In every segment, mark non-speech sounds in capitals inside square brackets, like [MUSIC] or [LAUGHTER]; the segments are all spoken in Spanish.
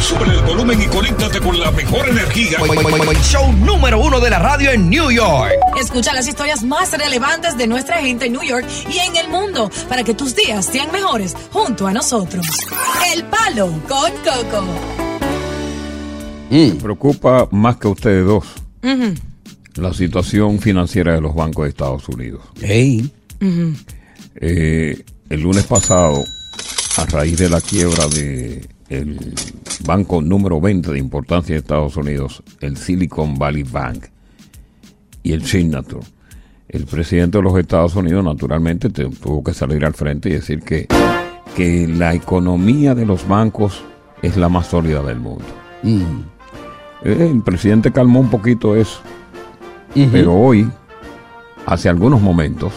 Sube el volumen y conéctate con la mejor energía. Show número uno de la radio en New York. Escucha las historias más relevantes de nuestra gente en New York y en el mundo para que tus días sean mejores junto a nosotros. El Palo con Coco. Me preocupa más que ustedes dos la situación financiera de los bancos de Estados Unidos. Hey. Eh, el lunes pasado, a raíz de la quiebra de el banco número 20 de importancia de Estados Unidos, el Silicon Valley Bank y el Signature, el presidente de los Estados Unidos naturalmente te- tuvo que salir al frente y decir que, que la economía de los bancos es la más sólida del mundo. Eh, El presidente calmó un poquito eso, pero hoy, hace algunos momentos,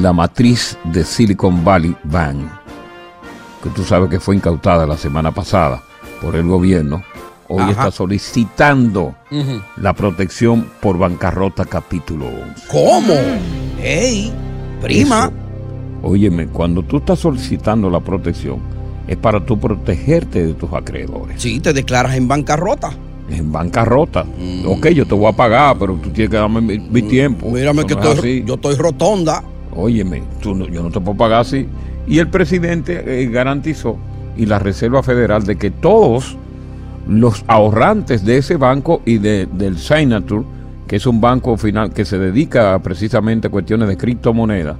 la matriz de Silicon Valley Bank, que tú sabes que fue incautada la semana pasada por el gobierno, hoy Ajá. está solicitando la protección por bancarrota capítulo 11. ¿Cómo? Hey, prima. Eso, óyeme, cuando tú estás solicitando la protección, es para tú protegerte de tus acreedores. Sí, te declaras en bancarrota. En bancarrota. Ok, yo te voy a pagar, pero tú tienes que darme mi, mi tiempo. Mm. Mírame Eso que no estoy, yo estoy rotonda. Óyeme, tú no- yo no te puedo pagar así. Y el presidente eh, garantizó, y la Reserva Federal, de que todos los ahorrantes de ese banco y de, del Signature, que es un banco final que se dedica a precisamente a cuestiones de criptomonedas,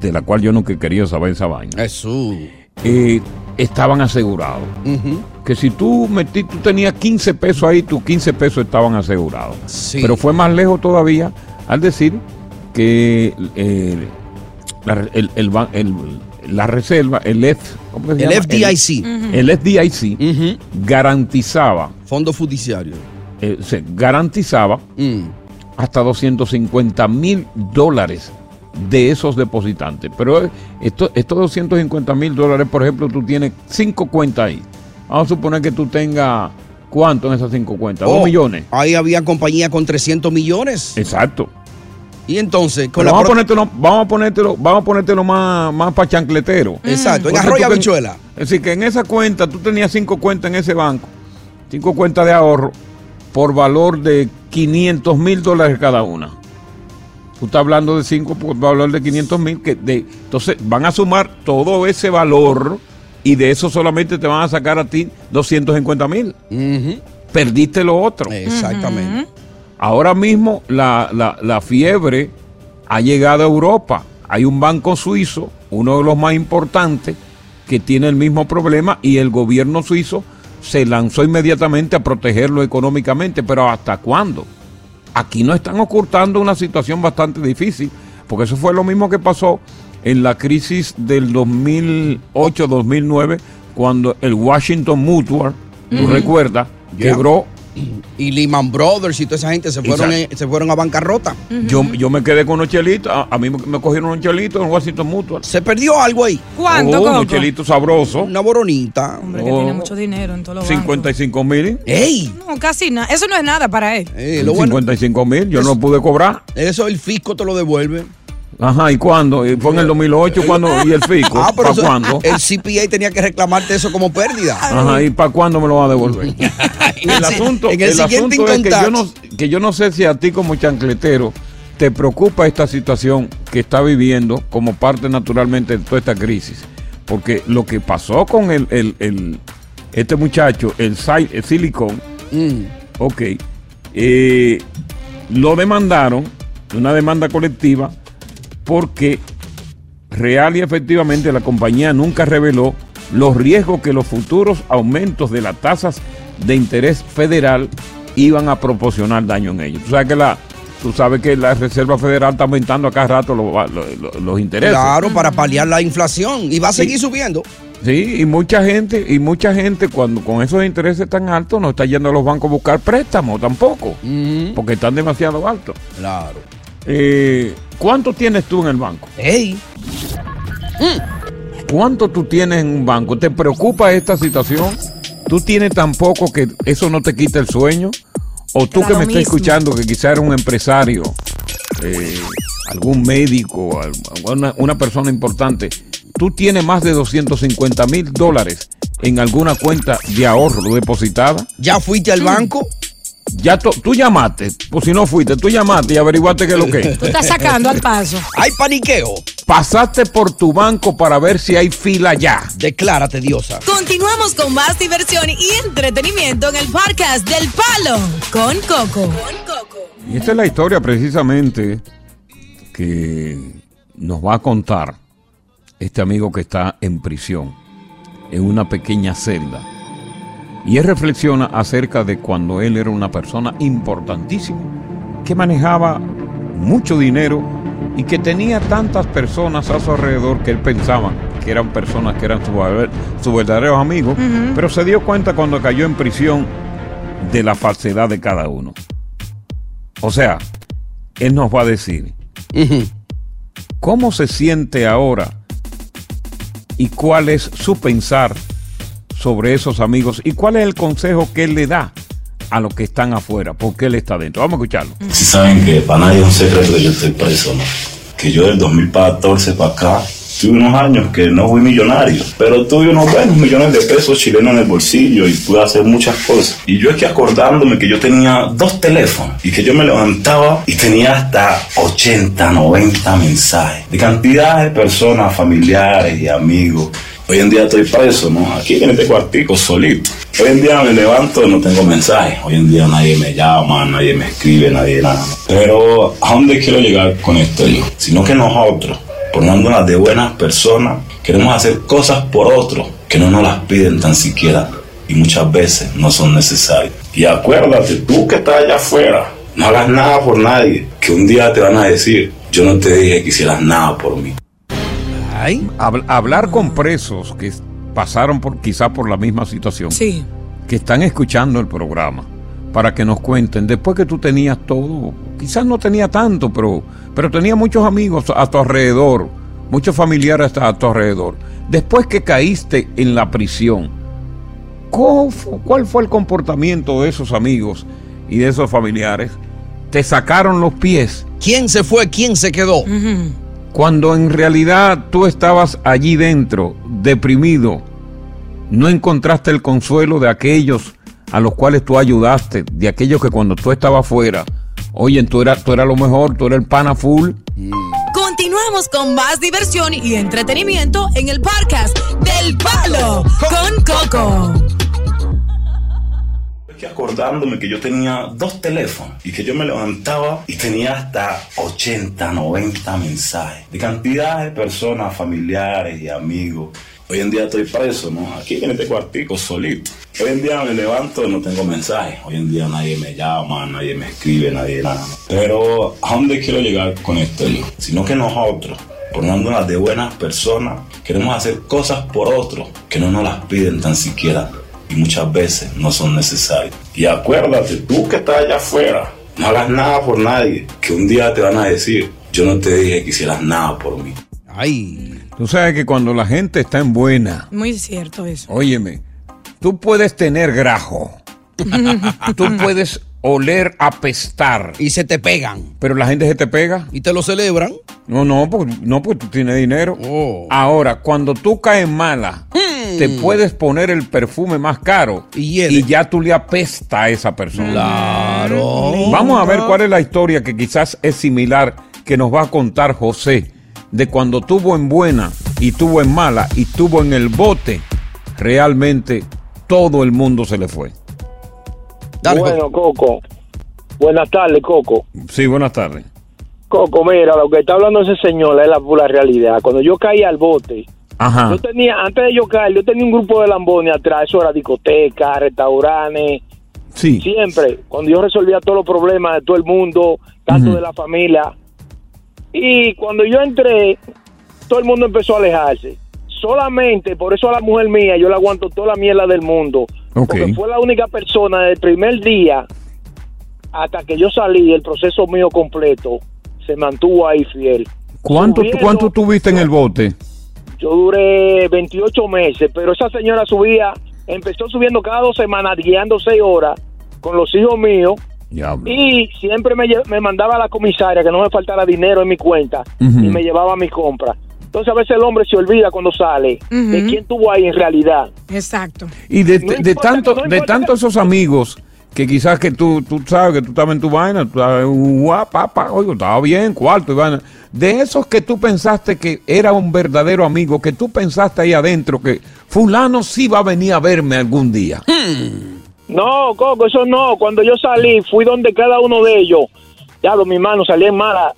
de la cual yo nunca querido saber esa vaina, Jesús. eh, estaban asegurados. Que si tú metí, tú tenías 15 pesos ahí, tus 15 pesos estaban asegurados. Sí. Pero fue más lejos todavía al decir que eh, la, el- el el- la reserva, el, F, ¿cómo se El llama? FDIC. El, el FDIC garantizaba, Fondo Judiciario. eh, se garantizaba Mm. hasta 250 mil dólares de esos depositantes. Pero eh, esto- estos 250 mil dólares, por ejemplo, tú tienes cinco cuentas ahí. Vamos a suponer que tú tengas, ¿cuánto en esas cinco cuentas? Oh, Dos millones. Ahí había compañía con 300 millones. Exacto. Y entonces, con la vamos, a ponértelo, vamos a ponértelo, vamos a ponértelo más, más para chancletero. Exacto, en arroyo habichuela. Es decir, que en esa cuenta, tú tenías cinco cuentas en ese banco, cinco cuentas de ahorro, por valor de 500 mil dólares cada una. Tú estás hablando de cinco por valor de 500 mil, que de, entonces van a sumar todo ese valor y de eso solamente te van a sacar a ti 250 mil. Perdiste lo otro. Exactamente. Ahora mismo la, la- la fiebre ha llegado a Europa. Hay un banco suizo, uno de los más importantes, que tiene el mismo problema y el gobierno suizo se lanzó inmediatamente a protegerlo económicamente. Pero ¿hasta cuándo? Aquí no están ocultando una situación bastante difícil, porque eso fue lo mismo que pasó en la crisis del 2008-2009, cuando el Washington Mutual, tú recuerdas, Yeah. quebró Y Lehman Brothers y toda esa gente se fueron, Exacto. se fueron a bancarrota. Yo, yo me quedé con unos chelitos. A, a mí me, cogieron unos chelitos en Washington Mutual. ¿Se perdió algo ahí? ¿Cuánto, Oh, unos Coco? chelitos sabrosos. Una boronita. Hombre, que Oh. tiene mucho dinero en todos los bancos. 55 mil. ¡Ey! No, casi nada. Eso no es nada para él. Eh, lo bueno, 55 mil. Yo no pude cobrar. eso el fisco te lo devuelve. Ajá, ¿y cuándo? ¿Y ¿Fue en el 2008 cuando ¿Y el fisco? Ah, pero ¿Para eso- cuándo? el CPA tenía que reclamarte eso como pérdida. Ajá, ¿y para cuándo me lo va a devolver? [LAUGHS] el asunto, en el el siguiente asunto es que yo, no, que yo no sé si a ti como chancletero te preocupa esta situación que está viviendo como parte naturalmente de toda esta crisis. Porque lo que pasó con el, el- el- este muchacho, el, el Silicon, Mm. ok, eh, lo demandaron, una demanda colectiva, porque real y efectivamente la compañía nunca reveló los riesgos que los futuros aumentos de las tasas de interés federal iban a proporcionar daño en ellos. Tú sabes que la, tú sabes que la Reserva Federal está aumentando a cada rato los, los- los intereses. Claro, para paliar la inflación. Y va a seguir Sí. subiendo. Sí, y mucha gente, y mucha gente cuando con esos intereses tan altos no está yendo a los bancos a buscar préstamos tampoco, porque están demasiado altos. Claro. Eh, ¿Cuánto tienes tú en el banco? Ey, ¿Cuánto tú tienes en un banco? ¿Te preocupa esta situación? ¿Tú tienes tan poco que eso no te quita el sueño? ¿O tú que me estás escuchando que quizá eres un empresario, eh, algún médico, una, una persona importante, tú tienes más de 250 mil dólares en alguna cuenta de ahorro depositada? ¿ya fuiste al banco? Ya tú llamaste, pues si no fuiste, tú llamaste y averiguaste qué es lo que es. Tú estás sacando al paso. Hay paniqueo. Pasaste por tu banco para ver si hay fila ya. Declárate, diosa. Continuamos con más diversión y entretenimiento en el podcast del Palo con Coco. Y esta es la historia precisamente que nos va a contar este amigo que está en prisión, en una pequeña celda. Y él reflexiona acerca de cuando él era una persona importantísima, que manejaba mucho dinero y que tenía tantas personas a su alrededor que él pensaba que eran personas que eran sus sus verdaderos amigos, pero se dio cuenta cuando cayó en prisión de la falsedad de cada uno. O sea, él nos va a decir cómo se siente ahora y cuál es su pensar sobre esos amigos y cuál es el consejo que él le da a los que están afuera, porque él está dentro. Vamos a escucharlo. Si saben que para nadie es un secreto que yo estoy preso, ¿no? Que yo del 2014 para acá tuve unos años que no fui millonario, pero tuve unos buenos millones de pesos chilenos en el bolsillo y pude hacer muchas cosas. Y yo es que acordándome que yo tenía dos teléfonos y que yo me levantaba y tenía hasta 80, 90 mensajes de cantidad de personas, familiares y amigos. Hoy en día estoy preso, ¿no? Aquí en este cuartico, solito. Hoy en día me levanto y no tengo mensajes. Hoy en día nadie me llama, nadie me escribe, nadie nada. Pero ¿a dónde quiero llegar con esto yo? Sino que nosotros, poniéndonos de buenas personas, queremos hacer cosas por otros que no nos las piden tan siquiera y muchas veces no son necesarias. Y acuérdate, tú que estás allá afuera, no hagas nada por nadie, que un día te van a decir, yo no te dije que hicieras nada por mí. Ay, Hab- hablar con presos que pasaron por quizá por la misma situación, Sí. que están escuchando el programa, para que nos cuenten, después que tú tenías todo, quizás no tenía tanto, pero, pero tenía muchos amigos a tu alrededor, muchos familiares a tu alrededor. Después que caíste en la prisión, ¿cómo fu- ¿cuál fue el comportamiento de esos amigos y de esos familiares? Te sacaron los pies ¿quién se fue? ¿Quién se quedó? Cuando en realidad tú estabas allí dentro, deprimido, no encontraste el consuelo de aquellos a los cuales tú ayudaste, de aquellos que cuando tú estabas fuera, oye, tú eras, tú eras lo mejor, tú eras el pana full. Continuamos con más diversión y entretenimiento en el podcast del Palo con Coco. Acordándome que yo tenía dos teléfonos y que yo me levantaba y tenía hasta 80, 90 mensajes de cantidad de personas, familiares y amigos. Hoy en día estoy preso, ¿no? Aquí en este cuartico, solito. Hoy en día me levanto y no tengo mensajes. Hoy en día nadie me llama, nadie me escribe, nadie nada. Pero ¿a dónde quiero llegar con esto yo? Sino que nosotros, poniéndonos de buenas personas, queremos hacer cosas por otros que no nos las piden tan siquiera y muchas veces no son necesarias. Y acuérdate, tú que estás allá afuera, no hagas nada por nadie, que un día te van a decir, yo no te dije que hicieras nada por mí. Ay, Tú sabes que cuando la gente está en buena, Muy cierto eso. óyeme, tú puedes tener grajo, [LAUGHS] tú puedes oler, apestar, y se te pegan. pero la gente se te pega. Y te lo celebran. No, no, porque no, porque tú tienes dinero. Oh. Ahora, cuando tú caes mala, te puedes poner el perfume más caro Y hiede. ya tú le apesta a esa persona. Claro. Vamos a ver cuál es la historia que quizás es similar que nos va a contar José de cuando tuvo en buena y tuvo en mala y tuvo en el bote. Realmente todo el mundo se le fue. Dale, bueno, Coco. Buenas tardes, Coco. Sí, buenas tardes. Coco, mira, lo que está hablando ese señor es la pura realidad. Cuando yo caí al bote, Ajá. Yo tenía, antes de yo caer, yo tenía un grupo de lambones atrás, eso era discotecas, restaurantes, Sí. siempre, cuando yo resolvía todos los problemas de todo el mundo, tanto de la familia. Y cuando yo entré, todo el mundo empezó a alejarse. Solamente, por eso a la mujer mía, yo le aguanto toda la mierda del mundo. Ok. Porque fue la única persona del primer día hasta que yo salí, el proceso mío completo, se mantuvo ahí fiel. ¿Cuánto, ¿Cuánto tuviste en el bote? Yo duré 28 meses, pero esa señora subía, empezó subiendo cada dos semanas, guiando seis horas con los hijos míos Diablo. y siempre me, me mandaba a la comisaria que no me faltara dinero en mi cuenta y me llevaba a mi compra. Entonces a veces el hombre se olvida cuando sale de quién tuvo ahí en realidad. Exacto. Y de, No de tanto, no de tanto esos amigos que quizás que tú, tú sabes que tú estabas en tu vaina, tú estabas guapa, oye, estaba bien, cuarto y vaina. De esos que tú pensaste que era un verdadero amigo, que tú pensaste ahí adentro que fulano sí va a venir a verme algún día. No, Coco, eso no. Cuando yo salí, fui donde cada uno de ellos. Diablo, mi mano salía en mala.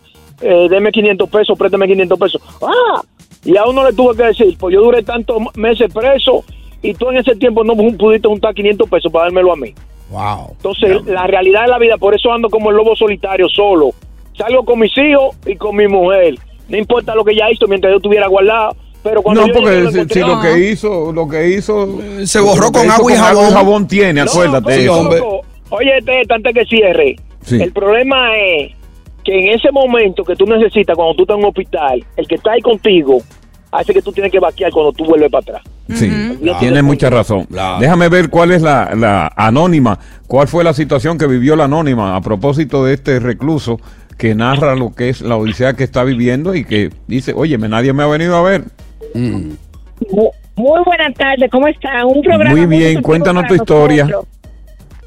Eh, deme 500 pesos, préstame 500 pesos. ¡Ah! Y a uno le tuve que decir, pues yo duré tantos meses preso y tú en ese tiempo no pudiste juntar 500 pesos para dármelo a mí. Wow. Entonces, la realidad de la vida, por eso ando como el lobo solitario, solo. Salgo con mis hijos y con mi mujer. No importa lo que ella hizo mientras yo estuviera guardado. Pero cuando No, porque lo si, lo que hizo, lo que hizo... Se borró con agua y jabón. tiene, No, acuérdate. Coco, eso. hombre. Coco, Oye, este, antes que cierre. Sí. El problema es que en ese momento que tú necesitas, cuando tú estás en un hospital, el que está ahí contigo hace que tú tienes que vaquear cuando tú vuelves para atrás. Sí, Claro. tienes mucha razón. Claro. Déjame ver cuál es la, la anónima, cuál fue la situación que vivió la anónima a propósito de este recluso que narra lo que es la odisea que está viviendo y que dice, oye, nadie me ha venido a ver. Mu- Muy buenas tardes, ¿cómo están? Un programa Muy bien, cuéntanos tu historia. nosotros.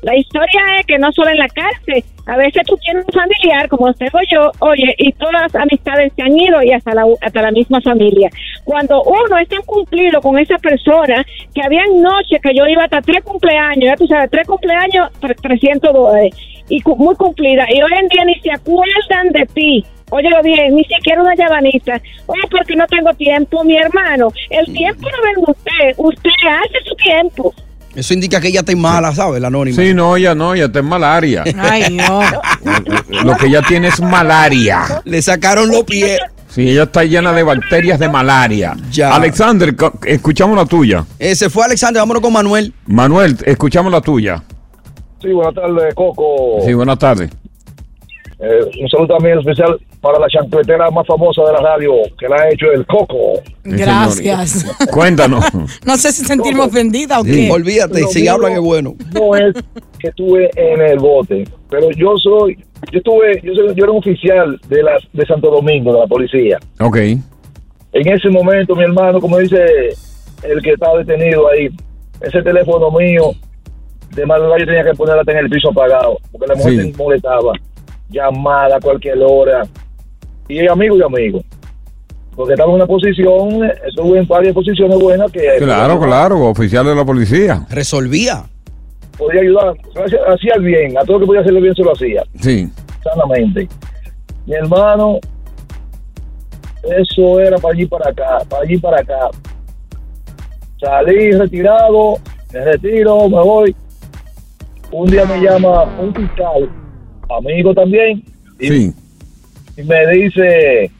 La historia es que no solo en la cárcel, a veces tú tienes un familiar, como tengo yo, oye, y todas las amistades se han ido y hasta la, hasta la misma familia. Cuando uno es tan cumplido con esa persona, que habían noches que yo iba hasta tres cumpleaños, ya tú sabes, tres cumpleaños, tre- 300 dólares, y cu- muy cumplida, y hoy en día ni se acuerdan de ti. Óyelo bien, ni siquiera una llavanita. Oye, porque no tengo tiempo, mi hermano. El tiempo no venga usted, usted hace su tiempo. Eso indica que ella está mala, ¿sabes? La anónima. Sí, no, ya no, ya está en malaria. [LAUGHS] Ay, no. Lo que ella tiene es malaria. Le sacaron los pies. Sí, ella está llena de bacterias de malaria. Ya. Alexander, escuchamos la tuya. Ese fue Alexander, vámonos con Manuel. Manuel, escuchamos la tuya. Sí, buenas tardes, Coco. Sí, buenas tardes. Eh, un saludo también especial para la chancletera más famosa de la radio, que la ha hecho el Coco. Gracias. Cuéntanos. [LAUGHS] No sé si sentirme ofendida o Sí, qué. Olvídate, Lo si hablan es bueno. No es que estuve en el bote, pero yo soy, yo estuve, yo, soy- yo era un oficial de las de Santo Domingo, de la policía. Ok. En ese momento, mi hermano, como dice el que estaba detenido ahí, ese teléfono mío, de madrugada yo tenía que ponerla en el piso apagado, porque la mujer Sí. me molestaba, llamada a cualquier hora, y amigo y amigo. Porque estaba en una posición, estuve en varias posiciones buenas que Claro, claro, oficial de la policía. Resolvía. podía ayudar, hacía, hacía el bien, a todo lo que podía hacerle bien se lo hacía, Sí. sanamente. Mi hermano, eso era para allí para acá, para allí para acá. Salí retirado, me retiro, me voy. Un día me llama un fiscal, amigo también, y, Sí. Y me dice,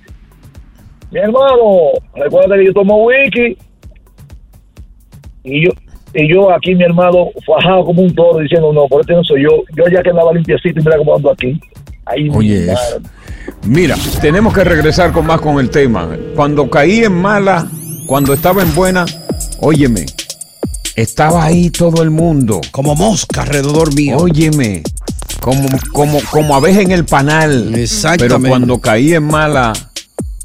mi hermano, recuerda que yo tomo wiki. Y yo, y yo aquí, mi hermano, fajado como un toro, diciendo, no, por este no soy yo. Yo ya que andaba limpiecito y mira cómo ando aquí. Ahí, Oye, mi eso. Mira, tenemos que regresar con más con el tema. Cuando caí en mala, cuando estaba en buena, óyeme, estaba ahí todo el mundo. Como mosca alrededor mío. Óyeme, como, como, como abeja en el panal. Exactamente. Pero cuando caí en mala,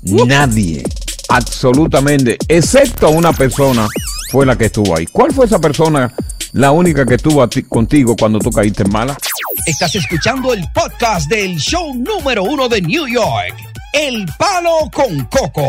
nadie, absolutamente, excepto una persona, fue la que estuvo ahí. ¿Cuál fue esa persona, la única que estuvo a ti- contigo cuando tú caíste en mala? Estás escuchando el podcast del show número uno de New York. El Palo con Coco.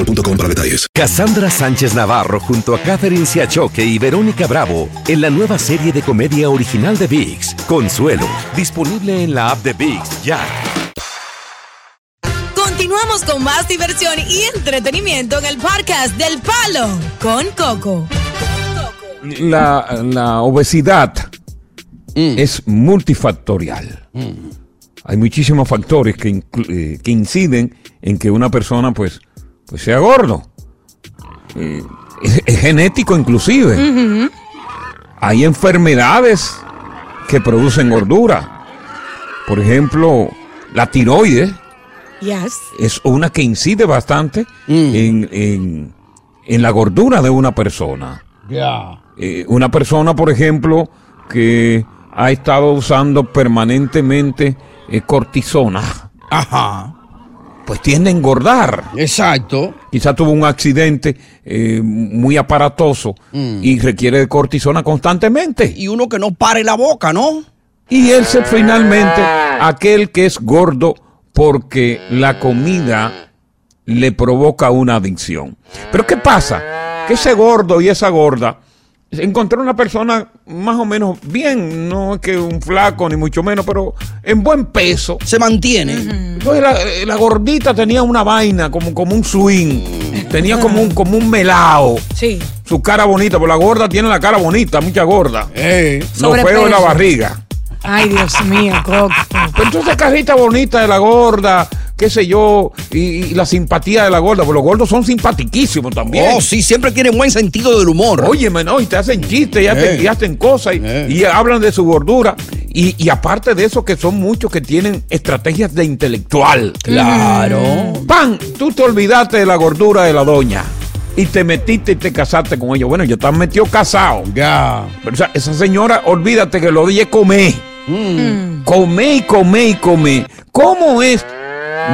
boostmobile.com para detalles. Cassandra Sánchez Navarro junto a Catherine Siachoque y Verónica Bravo en la nueva serie de comedia original de VIX, Consuelo, disponible en la app de VIX ya. Continuamos con más diversión y entretenimiento en el podcast del Palo con Coco. La, la obesidad es multifactorial. Hay muchísimos factores que, eh, que inciden en que una persona pues, pues sea gordo. Eh, es, es genético inclusive. Hay enfermedades que producen gordura. Por ejemplo, la tiroides Yes. es una que incide bastante en, en- en la gordura de una persona. Ya. Eh, una persona, por ejemplo, que ha estado usando permanentemente eh, cortisona, Ajá. Pues tiende a engordar. Exacto. Quizá tuvo un accidente eh, muy aparatoso y requiere de cortisona constantemente. Y uno que no pare la boca, ¿no? Y él se finalmente aquel que es gordo porque la comida le provoca una adicción. Pero ¿qué pasa? Que ese gordo y esa gorda encontró una persona más o menos bien, no es que un flaco ni mucho menos, pero en buen peso. Se mantiene. Entonces la, la gordita tenía una vaina como, como un swing, tenía como un, como un melao. Sí. Su cara bonita, porque la gorda tiene la cara bonita, mucha gorda. Eh. Lo feo es la barriga. Ay, Dios mío, Coco. Pero entonces carita bonita de la gorda, qué sé yo, y, y la simpatía de la gorda, porque los gordos son simpatiquísimos también. Oh, sí, siempre tiene buen sentido del humor. Óyeme, no, y te hacen chistes y, hacen, Eh. y hacen cosas y, Eh. y hablan de su gordura. Y, y aparte de eso, que son muchos que tienen estrategias de intelectual. Claro. Pan, tú te olvidaste de la gordura de la doña y te metiste y te casaste con ella. Bueno, ya estás metido casado. Ya. Pero o sea, esa señora, olvídate que lo de ella es comer. Come y come y come. ¿Cómo es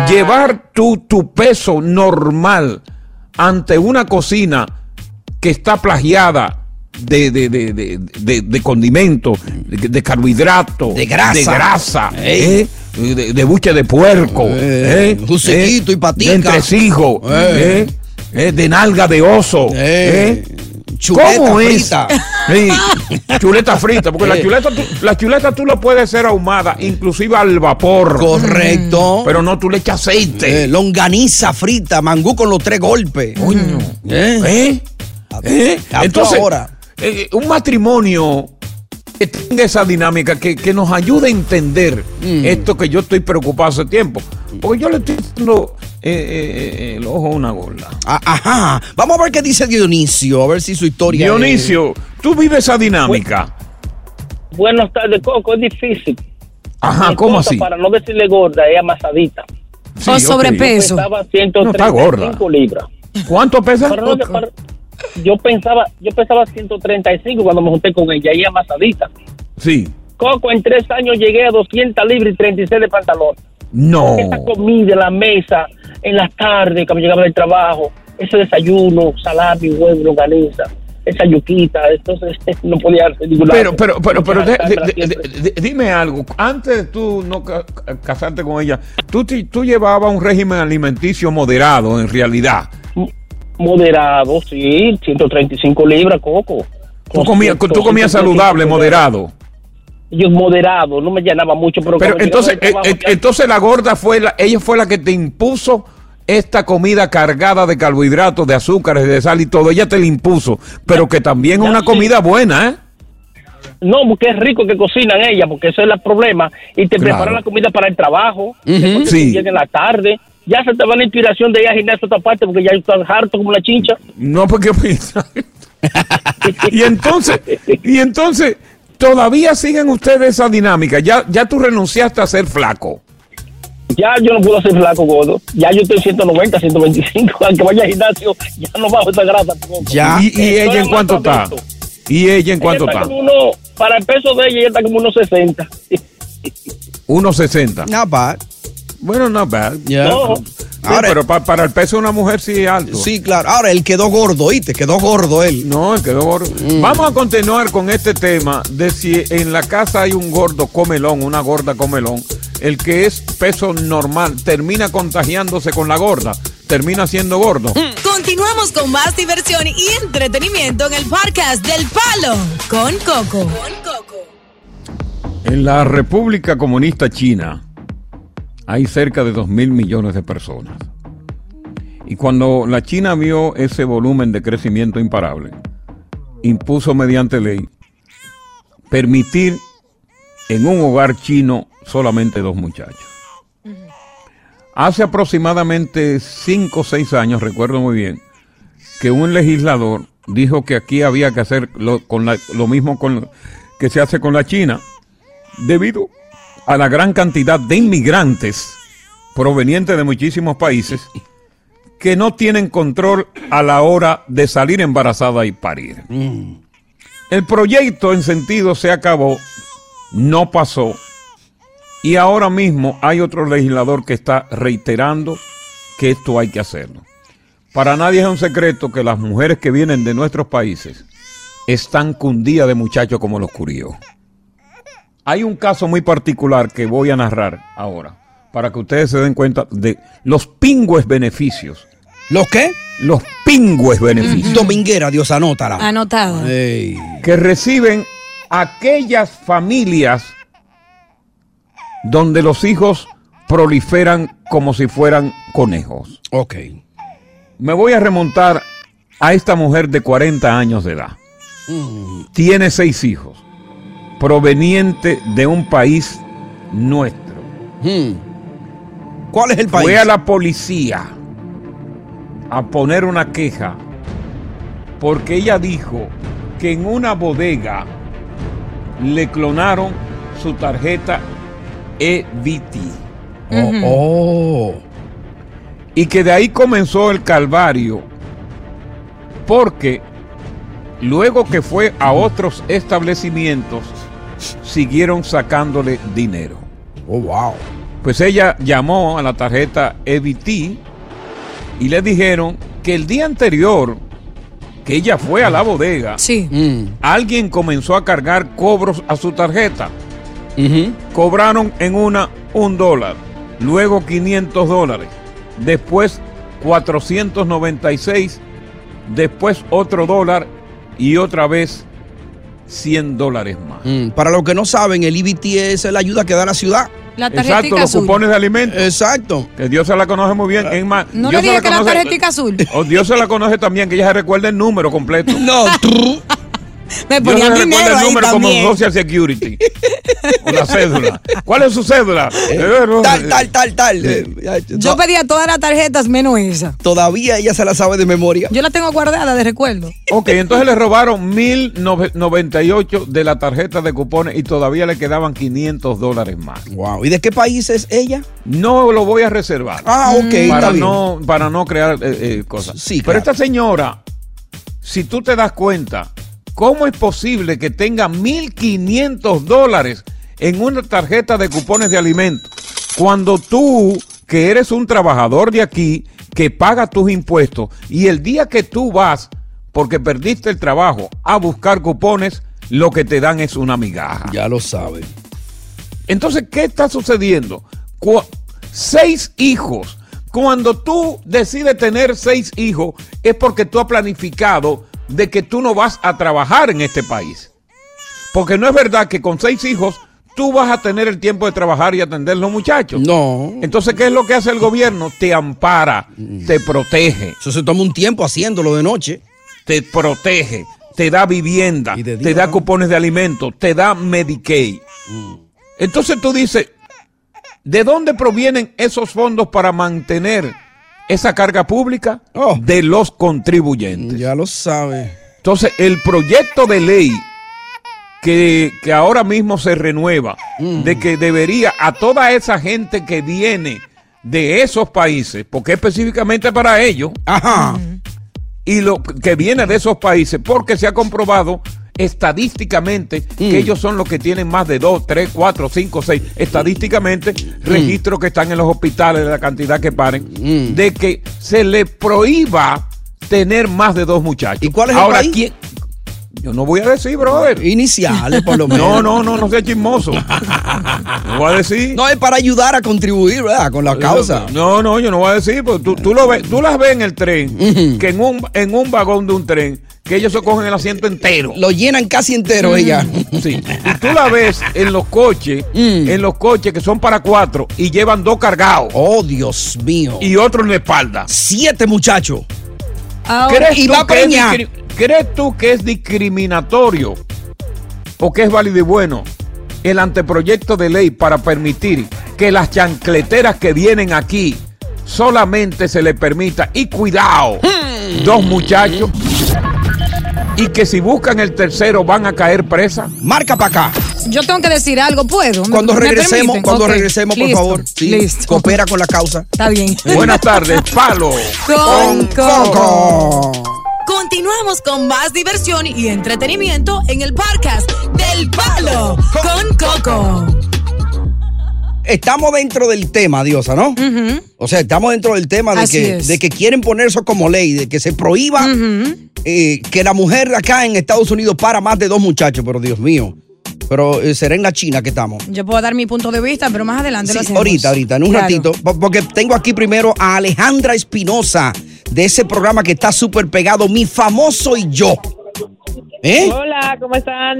llevar tu, tu peso normal ante una cocina que está plagiada de, de, de, de, condimentos, de, carbohidratos, De grasa. de, grasa. ¿eh? de, buche de puerco, Eh, ¿eh? ¿eh? y patica. de entresijo, Eh. ¿eh? ¿eh? de nalga de oso, Eh. ¿eh? Chuleta ¿Cómo es? frita. Sí, chuleta frita, porque la Eh. chuleta, tú, la chuleta tú la puedes hacer ahumada, inclusive al vapor. Correcto. Pero no, tú le echas aceite. Eh, longaniza frita, mangú con los tres golpes. Coño. Eh. ¿Eh? ¿Eh? Entonces, ahora. eh, un matrimonio que tenga esa dinámica, que, que nos ayude a entender Mm. esto que yo estoy preocupado hace tiempo. Porque yo le estoy dando eh, eh, eh, el ojo una gorda. Ah, Ajá. Vamos a ver qué dice Dionisio, a ver si su historia. es- Dionisio, tú vives esa dinámica. Buenas tardes, Coco. Es difícil. Ajá, Mi ¿cómo así? Para no decirle gorda, es amasadita. Sí, o sobrepeso. Pesaba No, está 135 gorda. libras. ¿Cuánto pesa? Para no- para- yo pensaba, yo pesaba 135 cuando me junté con ella, y amasadita. Sí. Coco, en tres años llegué a 200 libras y 36 de pantalón. No. Esa comida en la mesa, en las tardes, cuando llegaba del trabajo, ese desayuno, salami, huevo, longaniza, esa yuquita, entonces [LAUGHS] no podía ningún Pero, pero, pero, pero, de- Siempre. de- de- de- dime algo. Antes de tú no ca- ca- casarte con ella, tú, tú llevabas un régimen alimenticio moderado, en realidad. Moderado, sí, 135 libras, Coco. Tú comías, tú comías saludable, moderado. Yo moderado, no me llenaba mucho, pero, Pero entonces, trabajo, eh, eh, ya- entonces la gorda fue la, ella fue la que te impuso esta comida cargada de carbohidratos, de azúcares, de sal y todo. Ella te la impuso, pero que también es una sí. comida buena, ¿eh? No, porque es rico que cocinan ella, porque ese es el problema. Y te Claro. preparan la comida para el trabajo, después que Sí. en la tarde. Ya se te va la inspiración de ir a gimnasio a otra parte porque ya estás harto como la chincha. No, porque [LAUGHS] [LAUGHS] y entonces, y entonces, todavía siguen ustedes esa dinámica. Ya, ya tú renunciaste a ser flaco. Ya yo no puedo ser flaco gordo. Ya yo estoy 190, 125. [LAUGHS] Aunque vaya al gimnasio, ya no bajo esa grasa. ¿Y, y ella en cuánto está? ¿Y ella en cuánto Ella está? uno, para el peso de ella, ella está como unos 60. 1.60. Not bad. Bueno, not bad. Yeah. No. Sí, pero pa- para el peso de una mujer sí es alto. Sí, claro. Ahora, él quedó gordo, ¿oíste? Quedó gordo él. No, él quedó gordo. Vamos a continuar con este tema de si en la casa hay un gordo comelón, una gorda comelón. El que es peso normal termina contagiándose con la gorda, termina siendo gordo. Continuamos con más diversión y entretenimiento en el podcast del Palo con Coco. En la República Comunista China hay cerca de 2 mil millones de personas. Y cuando la China vio ese volumen de crecimiento imparable, impuso mediante ley permitir en un hogar chino solamente dos muchachos. Hace aproximadamente 5 o 6 años, recuerdo muy bien, que un legislador dijo que aquí había que hacer lo, con la- lo mismo con, que se hace con la China, debido a la gran cantidad de inmigrantes provenientes de muchísimos países que no tienen control a la hora de salir embarazada y parir. El proyecto en sentido se acabó, no pasó, y ahora mismo hay otro legislador que está reiterando que esto hay que hacerlo. Para nadie es un secreto que las mujeres que vienen de nuestros países están cundidas de muchachos como los curíos. Hay un caso muy particular que voy a narrar ahora, para que ustedes se den cuenta de los pingües beneficios. ¿Los qué? Los pingües beneficios. Dominguera, Dios anótala. Anotado. que reciben aquellas familias donde los hijos proliferan como si fueran conejos. Ok. Me voy a remontar a esta mujer de 40 años de edad. Tiene seis hijos, proveniente de un país nuestro. ¿Cuál es el país? Fue a la policía a poner una queja porque ella dijo que en una bodega le clonaron su tarjeta EBT. Oh. Y que de ahí comenzó el calvario porque luego que fue a otros establecimientos siguieron sacándole dinero. Oh, wow. Pues ella llamó a la tarjeta EBT y le dijeron que el día anterior que ella fue a la bodega, alguien comenzó a cargar cobros a su tarjeta. Cobraron en una un dólar, luego 500 dólares, después 496, después otro dólar y otra vez 100 dólares más. Mm, Para los que no saben, el IBT es la ayuda que da la ciudad. La Exacto, los cupones de alimentos. Exacto. Que Dios se la conoce muy bien. Es más, No Dios le digas que la tarjetita azul. O Dios se la conoce también, que ella se recuerda el número completo. [LAUGHS] No, tú. Me ponían dinero el ahí número como. Social Security. o la cédula. ¿Cuál es su cédula? Eh, no, Tal, tal, tal, tal. Eh, ya, Yo no, pedía todas las tarjetas menos esa. Todavía ella se la sabe de memoria. Yo la tengo guardada de recuerdo. Ok, entonces le robaron 1098 de la tarjeta de cupones y todavía le quedaban 500 dólares más. Wow. ¿Y de qué país es ella? No lo voy a reservar. Ah, ok, está Para bien. no, para no crear eh, eh, cosas. Sí, Pero claro. esta señora, si tú te das cuenta, ¿cómo es posible que tenga 1.500 dólares en una tarjeta de cupones de alimentos? Cuando tú, que eres un trabajador de aquí, que paga tus impuestos, y el día que tú vas, porque perdiste el trabajo, a buscar cupones, lo que te dan es una migaja. Ya lo sabe. Entonces, ¿qué está sucediendo? Cu- seis hijos. Cuando tú decides tener seis hijos, es porque tú has planificado de que tú no vas a trabajar en este país. Porque no es verdad que con seis hijos tú vas a tener el tiempo de trabajar y atender los muchachos. No. Entonces, ¿qué es lo que hace el gobierno? Te ampara, te protege. Eso se toma un tiempo haciéndolo de noche. Te protege, te da vivienda, te da ¿no? cupones de alimentos, te da Medicaid. Entonces tú dices, ¿de dónde provienen esos fondos para mantener esa carga pública? Oh. De los contribuyentes. Ya lo sabe. Entonces, el proyecto de ley que, que ahora mismo se renueva, Mm. de que debería a toda esa gente que viene de esos países, porque específicamente para ellos, Ajá. y lo que viene de esos países, porque se ha comprobado estadísticamente Mm. que ellos son los que tienen más de 2, 3, 4, 5, 6, estadísticamente, Mm. registros que están en los hospitales de la cantidad que paren, Mm. de que se le prohíba tener más de dos muchachos. ¿Y cuál es el Ahora, país? ¿quién? Yo no voy a decir, brother. Iniciales, por lo [LAUGHS] menos. No, no, no, no sea chismoso. No voy a decir. No, es para ayudar a contribuir, ¿verdad? Con la causa. No, no, yo no voy a decir, porque tú, tú, lo ves, tú las ves en el tren, que en un, en un vagón de un tren, que ellos se cogen el asiento entero. Lo llenan casi entero ella. Sí. Y tú la ves en los coches, Mm. en los coches que son para cuatro y llevan dos cargados Oh, Dios mío. y otro en la espalda. Siete muchachos. Ahora, ¿Crees, y tú va que ¿Crees tú que es discriminatorio o que es válido y bueno el anteproyecto de ley para permitir que las chancleteras que vienen aquí solamente se les permita, y cuidado, Hmm. dos muchachos, y que si buscan el tercero van a caer presas? Marca para acá. yo tengo que decir algo, ¿puedo? ¿Me- Cuando regresemos, cuando regresemos, por listo, favor. Sí, Listo. Coopera con la causa. Está bien. Buenas tardes, [LAUGHS] palo. Con Coco. Coco. Continuamos con más diversión y entretenimiento en el podcast del Palo con Coco. Estamos dentro del tema, Diosa, ¿no? O sea, estamos dentro del tema de Así que, es. de que quieren poner eso como ley, de que se prohíba eh, que la mujer acá en Estados Unidos para más de dos muchachos, pero Dios mío. Pero eh, será en la China que estamos. Yo puedo dar mi punto de vista, pero más adelante lo Sí, hacemos. ahorita, ahorita, en un Claro. ratito, po- porque tengo aquí primero a Alejandra Espinosa de ese programa que está súper pegado, Mi Famoso y Yo. ¿Eh? Hola, ¿cómo están?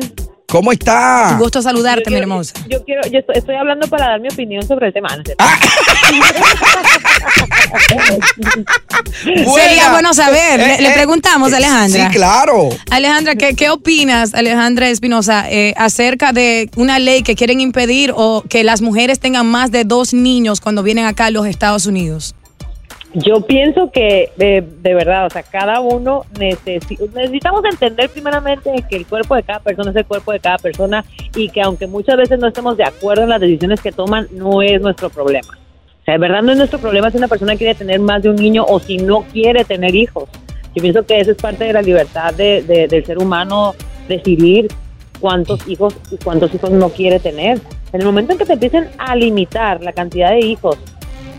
¿Cómo está? Un gusto saludarte, mi hermosa. Yo quiero, yo estoy, estoy hablando para dar mi opinión sobre el tema. ¿no es cierto? [LAUGHS] Sería bueno saber. Le, le Eh, eh, preguntamos, eh, Alejandra. Sí, claro. Alejandra, ¿qué, qué opinas, Alejandra Espinosa, eh, acerca de una ley que quieren impedir o que las mujeres tengan más de dos niños cuando vienen acá a los Estados Unidos? Yo pienso que de, de verdad, o sea, cada uno necesi- necesitamos entender primeramente que el cuerpo de cada persona es el cuerpo de cada persona y que aunque muchas veces no estemos de acuerdo en las decisiones que toman, no es nuestro problema. O sea, de verdad no es nuestro problema si una persona quiere tener más de un niño o si no quiere tener hijos. Yo pienso que eso es parte de la libertad de- de- del ser humano decidir cuántos hijos y cuántos hijos no quiere tener. En el momento en que te empiecen a limitar la cantidad de hijos,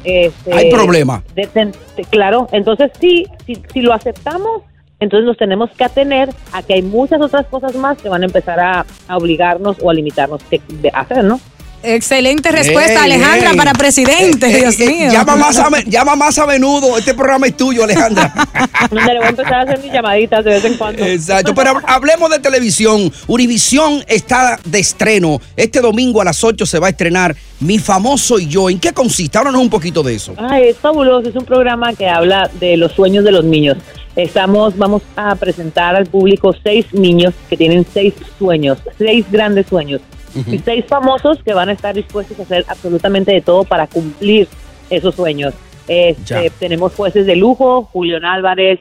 este, Hay problema. de- claro, entonces sí, si, si lo aceptamos, entonces nos tenemos que atener a que hay muchas otras cosas más que van a empezar a, a obligarnos o a limitarnos de, de hacer, ¿no? Excelente respuesta, Ey, Alejandra, ey. para presidente, Eh, eh, Dios eh, mío. Llama más, a, llama más a menudo. Este programa es tuyo, Alejandra. [LAUGHS] Le voy a empezar a hacer mis llamaditas de vez en cuando. Exacto. Pero hablemos de televisión. Univisión está de estreno. Este domingo a las 8 se va a estrenar Mi Famoso y Yo. ¿En qué consiste? Háblanos un poquito de eso. Ay, es fabuloso, es un programa que habla de los sueños de los niños. Estamos, vamos a presentar al público seis niños que tienen seis sueños, seis grandes sueños. Y seis famosos que van a estar dispuestos a hacer absolutamente de todo para cumplir esos sueños. Este, tenemos jueces de lujo, Julián Álvarez,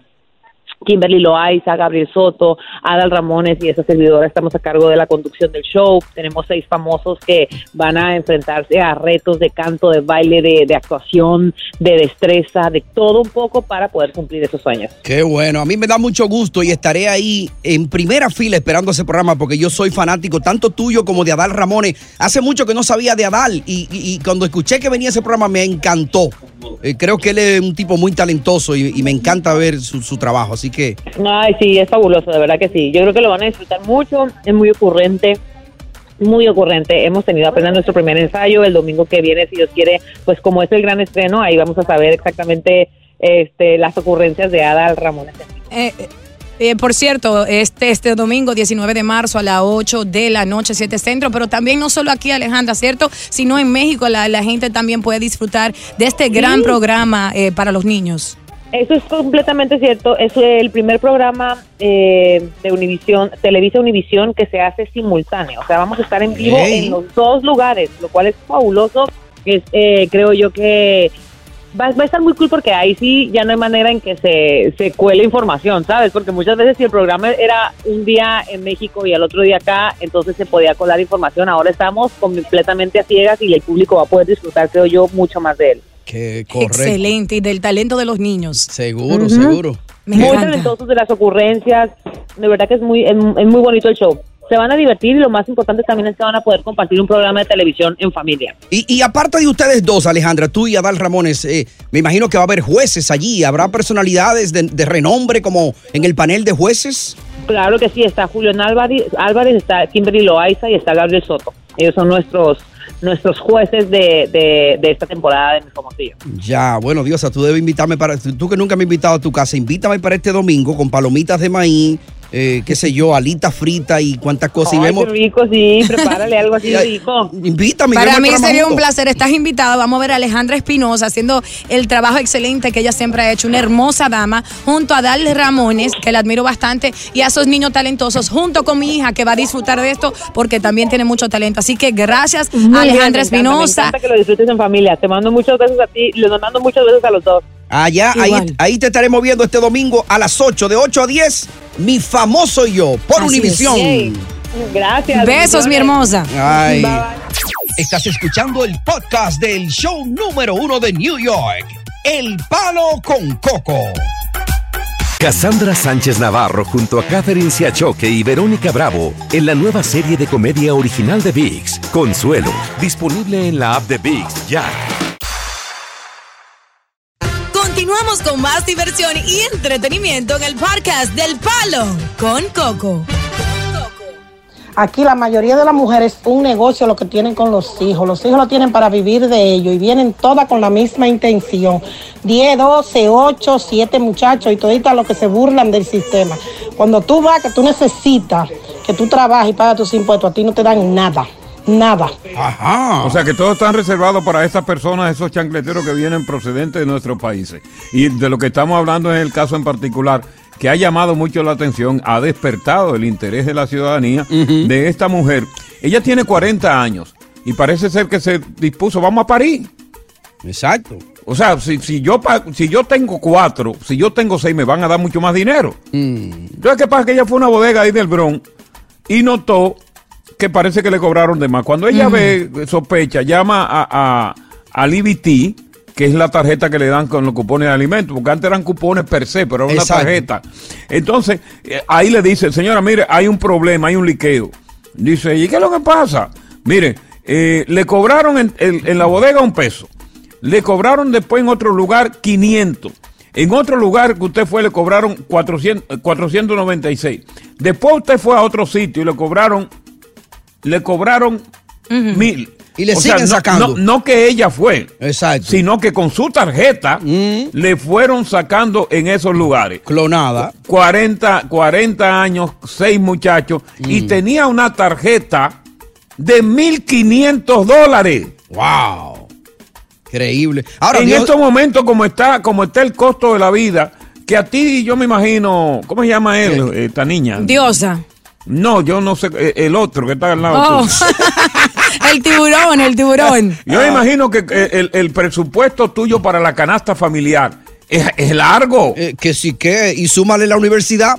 Kimberly Loaiza, Gabriel Soto, Adal Ramones y esa servidora estamos a cargo de la conducción del show. Tenemos seis famosos que van a enfrentarse a retos de canto, de baile, de, actuación, de destreza, de todo un poco para poder cumplir esos sueños. Qué bueno, a mí me da mucho gusto y estaré ahí en primera fila esperando ese programa porque yo soy fanático tanto tuyo como de Adal Ramones. Hace mucho que no sabía de Adal y, cuando escuché que venía ese programa me encantó. Eh, creo que él es un tipo muy talentoso y, y me encanta ver su, su trabajo, así que Ay, sí, es fabuloso, de verdad que sí. Yo creo que lo van a disfrutar mucho, es muy ocurrente. Muy ocurrente. Hemos tenido apenas nuestro primer ensayo el domingo que viene, si Dios quiere, pues como es el gran estreno, ahí vamos a saber exactamente este, las ocurrencias de Adal Ramones. Eh, eh, eh, por cierto, este, este domingo 19 de marzo a las 8 de la noche, 7 Centro, pero también no solo aquí, Alejandra, ¿cierto? Sino en México la, la gente también puede disfrutar de este gran programa eh, para los niños. Eso es completamente cierto. Es el primer programa eh, de Univisión, Televisa Univisión, que se hace simultáneo. O sea, vamos a estar en vivo en los dos lugares, lo cual es fabuloso. Es, eh, creo yo que va, va a estar muy cool porque ahí sí ya no hay manera en que se, se cuele información, ¿sabes? Porque muchas veces si el programa era un día en México y el otro día acá, entonces se podía colar información. Ahora estamos completamente a ciegas y el público va a poder disfrutar, creo yo, mucho más de él. Que correcto. Excelente. Y del talento de los niños. Seguro, seguro. Me muy encanta. talentosos de las ocurrencias. De verdad que es muy, es, es muy bonito el show. Se van a divertir y lo más importante también es que van a poder compartir un programa de televisión en familia. Y, y aparte de ustedes dos, Alejandra, tú y Adal Ramones, eh, me imagino que va a haber jueces allí. ¿Habrá personalidades de, de renombre como en el panel de jueces? Claro que sí, está Julián Álvarez, Álvarez está Kimberly Loaiza y está Gabriel Soto. Ellos son nuestros nuestros jueces de, de, de esta temporada de Mi Famosillo. Ya, bueno, Diosa, tú debes invitarme para. Tú que nunca me has invitado a tu casa, invítame para este domingo con palomitas de maíz, eh, qué sé yo, alitas fritas y cuántas cosas. y Ay, vemos. qué rico, sí, [LAUGHS] prepárale algo así rico. Invítame. Para mí sería un placer. Estás invitada. Vamos a ver a Alejandra Espinosa haciendo el trabajo excelente que ella siempre ha hecho. Una hermosa dama junto a Dal Ramones, que la admiro bastante, y a esos niños talentosos, junto con mi hija, que va a disfrutar de esto porque también tiene mucho talento. Así que gracias Muy a bien, Alejandra me encanta, Espinosa. Me encanta que lo disfrutes en familia. Te mando muchos besos a ti, les mando muchos besos a los dos. Allá, ahí, ahí te estaremos viendo este domingo a las 8, de 8 a 10, mi famoso yo, por Así Univisión. Gracias. Besos, mi hermosa. Ay. Bye. Estás escuchando el podcast del show número uno de New York, El Palo con Coco. Cassandra Sánchez Navarro junto a Catherine Siachoque y Verónica Bravo en la nueva serie de comedia original de VIX, Consuelo, disponible en la app de VIX ya. Con más diversión y entretenimiento en el podcast del Palo con Coco. Aquí la mayoría de las mujeres un negocio lo que tienen con los hijos. Los hijos lo tienen para vivir de ello y vienen todas con la misma intención. 10, 12, 8, 7 muchachos y toditas los que se burlan del sistema. Cuando tú vas, que tú necesitas, que tú trabajes y pagas tus impuestos, a ti no te dan nada. Nada. Ajá. O sea que todos están reservados para estas personas, esos chancleteros que vienen procedentes de nuestros países. Y de lo que estamos hablando es el caso en particular que ha llamado mucho la atención, ha despertado el interés de la ciudadanía de esta mujer. Ella tiene 40 años y parece ser que se dispuso, vamos a París. Exacto. O sea, si, si, yo, si yo tengo cuatro, si yo tengo seis, me van a dar mucho más dinero. Mm. Entonces, ¿qué pasa? Que ella fue a una bodega ahí del Bronx y notó que parece que le cobraron de más. Cuando ella ve, sospecha, llama a, a, al EBT, que es la tarjeta que le dan con los cupones de alimentos, porque antes eran cupones per se, pero era una Exacto. tarjeta. Entonces, eh, ahí le dice, señora, mire, hay un problema, hay un liqueo. Dice, ¿y qué es lo que pasa? Mire, eh, le cobraron en, en- en la bodega un peso. Le cobraron después en otro lugar 500. En otro lugar que usted fue le cobraron 400, 496. Después usted fue a otro sitio y le cobraron le cobraron mil. Y le O sea, siguen no- sacando. No, no que ella fue, Exacto. sino que con su tarjeta le fueron sacando en esos lugares. Clonada. 40, 40 años, 6 muchachos, y tenía una tarjeta de 1.500 dólares. ¡Wow! Increíble. Ahora, en Dios- estos momentos, como está, como está el costo de la vida, que a ti yo me imagino, ¿cómo se llama él, esta niña? Diosa. No, yo no sé, eh, el otro que está al lado. Oh. tuyo. [LAUGHS] el tiburón, el tiburón. Yo me imagino que el, el presupuesto tuyo para la canasta familiar es, es largo. Eh, que sí que, y súmale la universidad.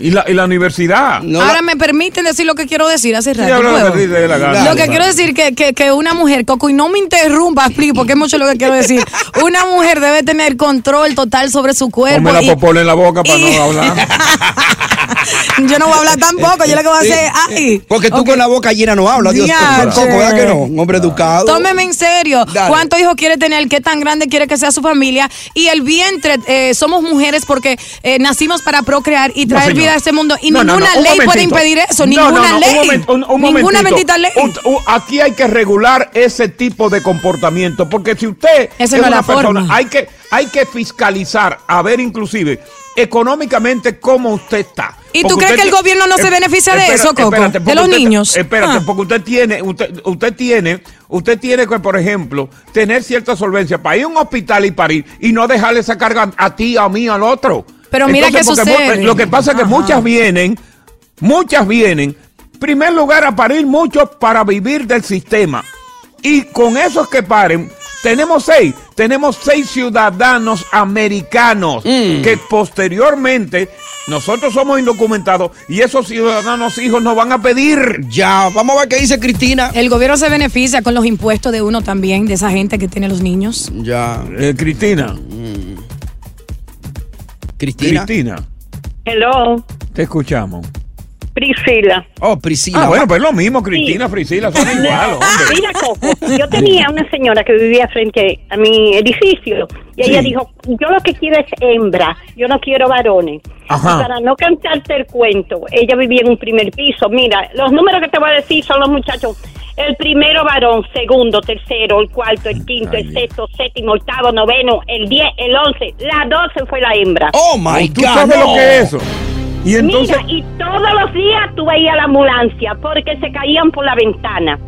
Y la, y la universidad. No Ahora la- me permiten decir lo que quiero decir hace rato. lo que te dé la gana. Lo que Dale. quiero decir que, que, que una mujer, Coco, y no me interrumpa, explico, porque es mucho lo que quiero decir. [LAUGHS] Una mujer debe tener control total sobre su cuerpo. Ponme la y- popola en la boca para y- no [LAUGHS] hablar. yo no voy a hablar tampoco, yo lo que voy a hacer es, ay. Porque tú con la boca llena no hablas, Dios. Coco, ¿verdad que no? Un hombre educado. Tómeme en serio. Dale. ¿Cuántos hijos quiere tener? ¿Qué tan grande quiere que sea su familia? Y el vientre, eh, somos mujeres porque eh, nacimos para procrear y No, traer señor. vida a este mundo. Y No, ninguna no, ley puede impedir eso. Ninguna ley. Un momento, un- un ninguna bendita ley. Aquí hay que regular ese tipo de comportamiento, porque si usted Esa es una la persona, forma. hay que, hay que fiscalizar, a ver inclusive económicamente cómo usted está. ¿Y tú crees que el gobierno no se beneficia de eso, Coco? espérate, De los niños. Espérate, Ah. porque usted tiene, usted, usted tiene, usted tiene que, por ejemplo, tener cierta solvencia para ir a un hospital y parir y no dejarle esa carga a ti, a mí, al otro. Pero mira qué porque mu- sucede. Lo que pasa es que Ajá. muchas vienen, muchas vienen, primer lugar a parir muchos para vivir del sistema. Y con esos que paren, Tenemos seis, tenemos seis ciudadanos americanos Mm. que posteriormente nosotros somos indocumentados y esos ciudadanos hijos nos van a pedir. Ya, vamos a ver qué dice Cristina. El gobierno se beneficia con los impuestos de uno también, de esa gente que tiene los niños. Ya. Eh, Cristina. Cristina. Cristina, Hello, te escuchamos. Priscila. Oh, Priscila. Ah, bueno, pues lo mismo, Cristina, Priscila, son igual, hombre. Mira, Coco, yo tenía una señora que vivía frente a mi edificio y ella dijo, yo lo que quiero es hembra, yo no quiero varones. Ajá. Para no cantarte el cuento, ella vivía en un primer piso. Mira, los números que te voy a decir son los muchachos. El primero varón, segundo, tercero, el cuarto, el quinto, el sexto, séptimo, octavo, noveno, el diez, el once, la doce fue la hembra. Oh my ¿Tú sabes lo que es eso? Y entonces, Mira, y todos los días tú veías la ambulancia porque se caían por la ventana.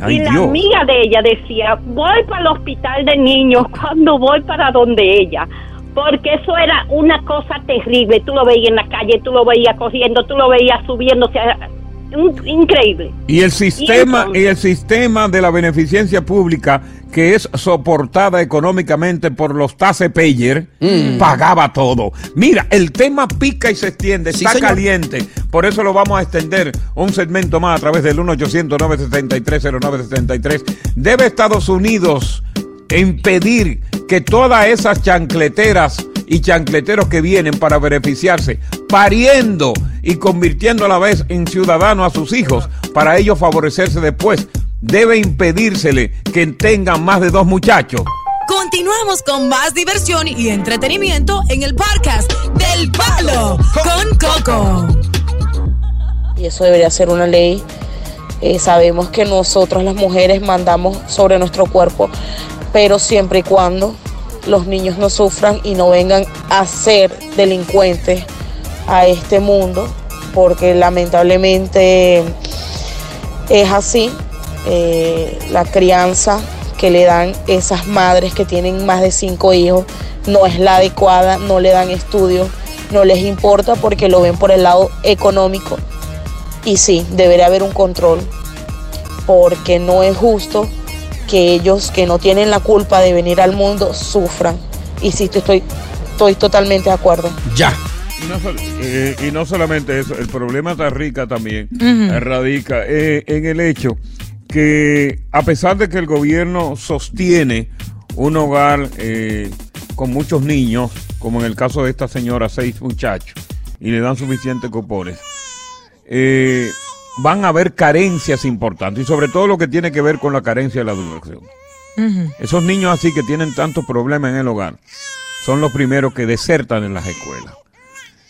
Ay, y la Dios. amiga de ella decía, voy para el hospital de niños [LAUGHS] cuando voy para donde ella. Porque eso era una cosa terrible. Tú lo veías en la calle, tú lo veías corriendo, tú lo veías subiéndose. a- un- increíble. y el sistema, entonces? y el sistema de la beneficencia pública que es soportada económicamente por los tasepayer, pagaba todo. Mira, el tema pica y se extiende, Sí, está señor. caliente. Por eso lo vamos a extender un segmento más a través del 1-800-973-0973. Debe Estados Unidos impedir que todas esas chancleteras y chancleteros que vienen para beneficiarse, pariendo y convirtiendo a la vez en ciudadanos a sus hijos, para ellos favorecerse después, debe impedírsele que tengan más de dos muchachos. Continuamos con más diversión y entretenimiento en el podcast del Palo con Coco. y eso debería ser una ley. Eh, sabemos que nosotros las mujeres mandamos sobre nuestro cuerpo, pero siempre y cuando los niños no sufran y no vengan a ser delincuentes a este mundo, porque lamentablemente es así. Eh, la crianza que le dan esas madres que tienen más de cinco hijos no es la adecuada, no le dan estudios, no les importa porque lo ven por el lado económico. Y sí, debería haber un control, porque no es justo que ellos que no tienen la culpa de venir al mundo sufran. Y sí, estoy, estoy totalmente de acuerdo. Ya. Y no, eh, y no solamente eso, el problema está rica también Ujú. radica eh, en el hecho que a pesar de que el gobierno sostiene un hogar eh, con muchos niños, como en el caso de esta señora, seis muchachos, y le dan suficientes cupones, eh, van a haber carencias importantes, y sobre todo lo que tiene que ver con la carencia de la educación. Esos niños así que tienen tantos problemas en el hogar son los primeros que desertan en las escuelas.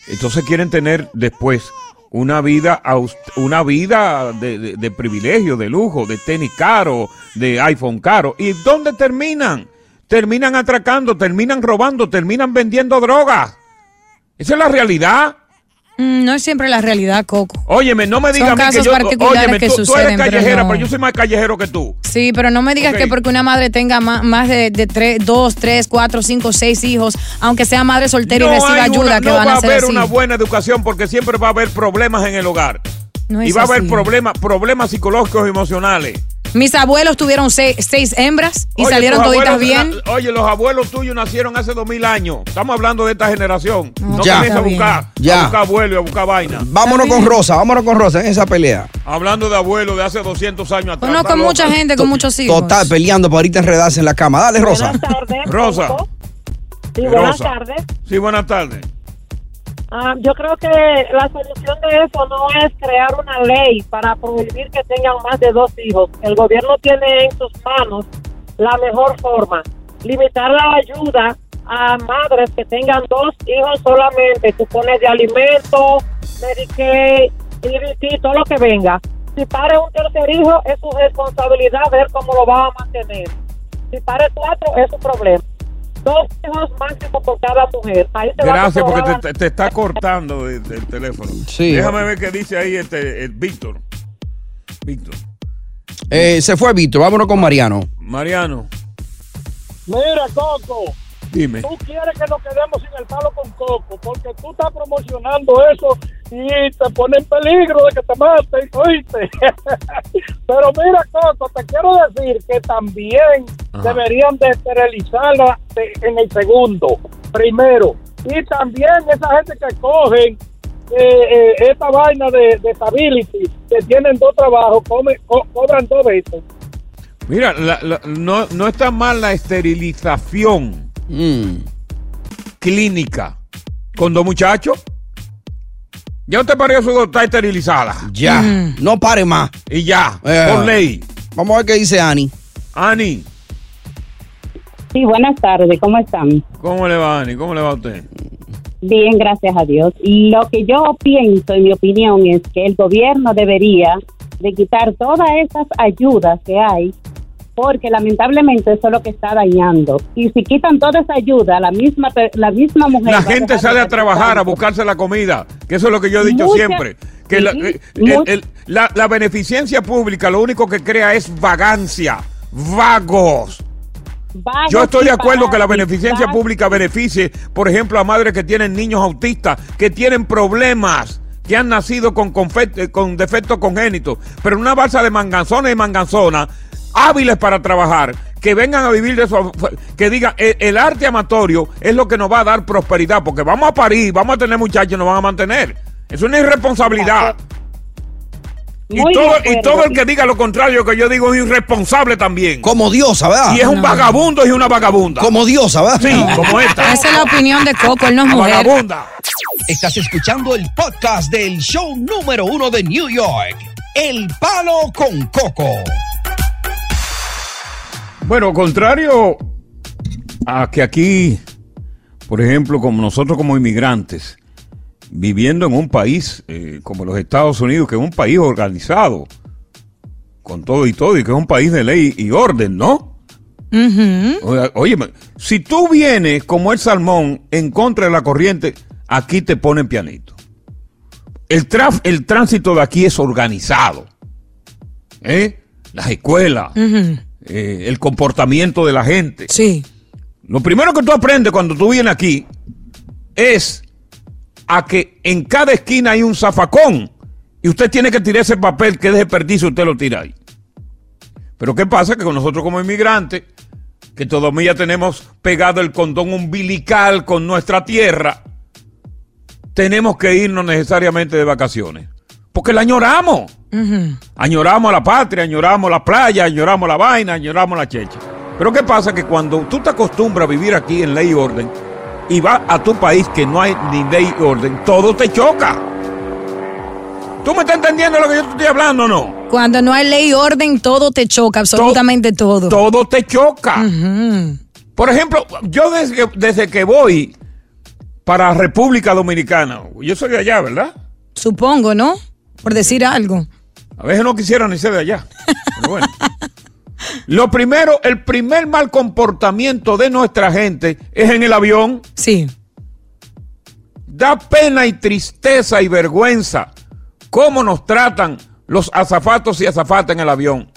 Entonces quieren tener después una vida una vida de, de- de privilegio, de lujo, de tenis caro, de iPhone caro. ¿Y dónde terminan? Terminan atracando, terminan robando, terminan vendiendo drogas. Esa es la realidad. Mm, no es siempre la realidad, Coco. Óyeme, no me Son digas a mí que yo, particulares óyeme, que tú, tú eres pero callejera, no. pero yo soy más callejero que tú. Sí, pero no me digas que porque una madre tenga ma- más, de, de tres, dos, tres, cuatro, cinco, seis hijos, aunque sea madre soltera y reciba ayuda, una- que no van va a a ser haber así. una buena educación porque siempre va a haber problemas en el hogar. No y va a haber problemas, problemas psicológicos y emocionales. Mis abuelos tuvieron seis, seis hembras y Oye, salieron toditas abuelos- bien. la- oye, los abuelos tuyos nacieron hace dos mil años. Estamos hablando de esta generación. No Ya. comienza a buscar, Ya. a buscar abuelos y a buscar vaina. Vámonos con Rosa, vámonos con Rosa en esa pelea. Hablando de abuelos de hace 200 años atrás. Conozco loca. mucha gente con muchos hijos. Total, peleando para ahorita enredarse en la cama. Dale, Rosa. Rosa. Sí, buenas Rosa. tardes. Sí, buenas tardes. Ah, yo creo que la solución de eso no es crear una ley para prohibir que tengan más de dos hijos. El gobierno tiene en sus manos la mejor forma. Limitar la ayuda a madres que tengan dos hijos solamente. Tú pones de alimento, Medicaid, EBT, todo lo que venga. Si pare un tercer hijo, es su responsabilidad ver cómo lo va a mantener. Si pare cuatro, es su problema. Dos hijos máximo por cada mujer. Ahí te va a Gracias, porque te, te- te está cortando el, el teléfono. Sí. Déjame ver qué dice ahí este el Víctor. Víctor. Eh, se fue Víctor, vámonos con Mariano. Mariano, Mira, Coco, dime. tú quieres que nos quedemos sin el palo con Coco, porque tú estás promocionando eso y te pone en peligro de que te maten, ¿oíste? [LAUGHS] Pero mira, Coco, te quiero decir que también Ajá. deberían de esterilizarla de- en el segundo, primero. Y también esa gente que cogen eh, eh, esta vaina de, de stability, que tienen dos trabajos, come- co- cobran dos veces. Mira, la- la- no, no está mal la esterilización clínica con dos muchachos. Ya usted parió su dos, está esterilizada. Ya, no pare más. Y ya, Eh, por ley. Vamos a ver qué dice Ani. Ani, Sí, buenas tardes, ¿cómo están? ¿cómo le va, Ani? ¿Cómo le va a usted? Bien, gracias a Dios. Lo que yo pienso, en mi opinión, es que el gobierno debería de quitar todas esas ayudas que hay, porque lamentablemente eso es lo que está dañando. Y si quitan toda esa ayuda, la misma la misma mujer... La a gente dejar sale a trabajar, a buscarse la comida, que eso es lo que yo he dicho Mucha- siempre. Que sí, eh, mu- el- el- la- la beneficencia pública lo único que crea es vagancia, vagos. Vagos Yo estoy de acuerdo que la beneficencia vagos. pública beneficie, por ejemplo, a madres que tienen niños autistas, que tienen problemas, que han nacido con, eh, con defectos congénitos, pero una balsa de manganzona y manganzona, hábiles para trabajar, que vengan a vivir de eso, que digan, el, el arte amatorio es lo que nos va a dar prosperidad, porque vamos a parir, vamos a tener muchachos y nos van a mantener. Es una irresponsabilidad. Y Muy todo, y todo el que diga lo contrario que yo digo es irresponsable también. Como diosa, ¿verdad? Y es un No. vagabundo y una vagabunda. Como diosa, ¿verdad? Sí, [LAUGHS] como esta. Esa es la opinión de Coco, él no es La mujer. vagabunda. Estás escuchando el podcast del show número uno de New York, El Palo con Coco. Bueno, contrario a que aquí, por ejemplo, como nosotros como inmigrantes, viviendo en un país eh, como los Estados Unidos, que es un país organizado, con todo y todo, y que es un país de ley y orden, ¿no? Óyeme, si tú vienes como el salmón en contra de la corriente, aquí te ponen pianito. El, traf- el tránsito de aquí es organizado. ¿eh? Las escuelas, eh, el comportamiento de la gente. Sí. Lo primero que tú aprendes cuando tú vienes aquí es a que en cada esquina hay un zafacón y usted tiene que tirar ese papel que es desperdicio, usted lo tira ahí. Pero ¿qué pasa? Que con nosotros como inmigrantes, que todavía tenemos pegado el condón umbilical con nuestra tierra, tenemos que irnos necesariamente de vacaciones. Porque la añoramos. Añoramos a la patria, añoramos la playa, añoramos la vaina, añoramos la checha. Pero ¿qué pasa? Que cuando tú te acostumbras a vivir aquí en ley y orden y vas a tu país que no hay ni ley y orden, todo te choca. ¿Tú me estás entendiendo lo que yo te estoy hablando o no? Cuando no hay ley y orden, todo te choca, absolutamente todo. Todo te choca. Por ejemplo, yo desde que, desde que voy para República Dominicana, yo soy de allá, ¿verdad? Supongo, ¿no? Por decir algo. A veces no quisiera ni ser de allá. Pero bueno. [LAUGHS] Lo primero, el primer mal comportamiento de nuestra gente es en el avión. Sí. Da pena y tristeza y vergüenza cómo nos tratan los azafatos y azafatas en el avión.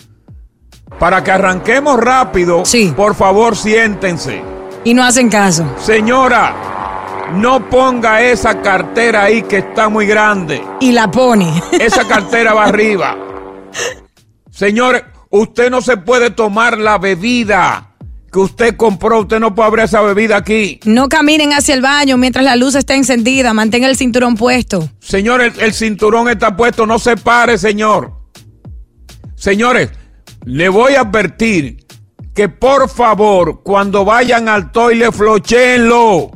Para que arranquemos rápido, por favor siéntense. Y no hacen caso. Señora, no ponga esa cartera ahí que está muy grande. Y la pone. Esa cartera va arriba. Señores, usted no se puede tomar la bebida que usted compró. Usted no puede abrir esa bebida aquí. No caminen hacia el baño mientras la luz está encendida. Mantenga el cinturón puesto. Señor, el, el cinturón está puesto. No se pare, señor. Señores, le voy a advertir que por favor, cuando vayan al toile, flochenlo.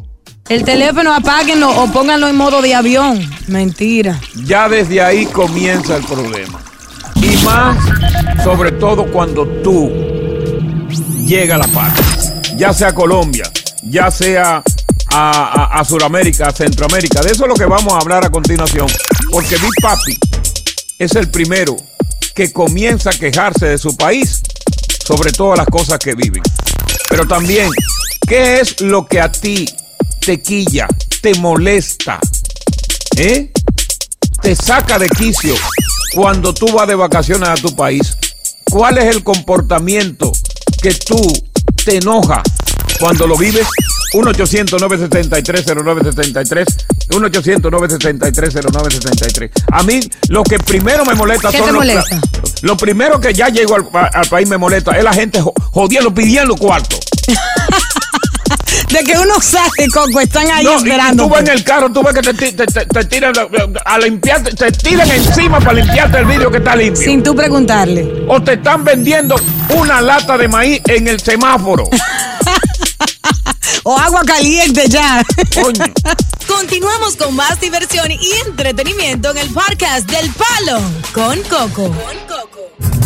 El teléfono apáguenlo o pónganlo en modo de avión. Mentira. Ya desde ahí comienza el problema. Y más, sobre todo cuando tú llega a la paz. Ya sea Colombia, ya sea a, Sudamérica, a Centroamérica. De eso es lo que vamos a hablar a continuación. Porque Big Papi es el primero que comienza a quejarse de su país sobre todas las cosas que viven. Pero también, ¿qué es lo que a ti te quilla, te molesta? ¿Eh? Te saca de quicio cuando tú vas de vacaciones a tu país. ¿Cuál es el comportamiento que tú te enoja cuando lo vives? 1-800-963-0963. 1-800-963-0963. A mí, lo que primero me molesta ¿Qué son te los- molesta? Lo primero que ya llego al, pa- al país me molesta es la gente jo- jodiendo, pidiendo cuarto. [LAUGHS] De que uno sale, Coco, están ahí No, y esperando. tú vas en el carro, tú ves que te, te- te- te tiran a- limpiarte, te tiran encima para limpiarte el vidrio que está limpio. Sin tú preguntarle. O te están vendiendo una lata de maíz en el semáforo. [LAUGHS] O agua caliente ya. Continuamos con más diversión y entretenimiento en el podcast del Palo con Coco.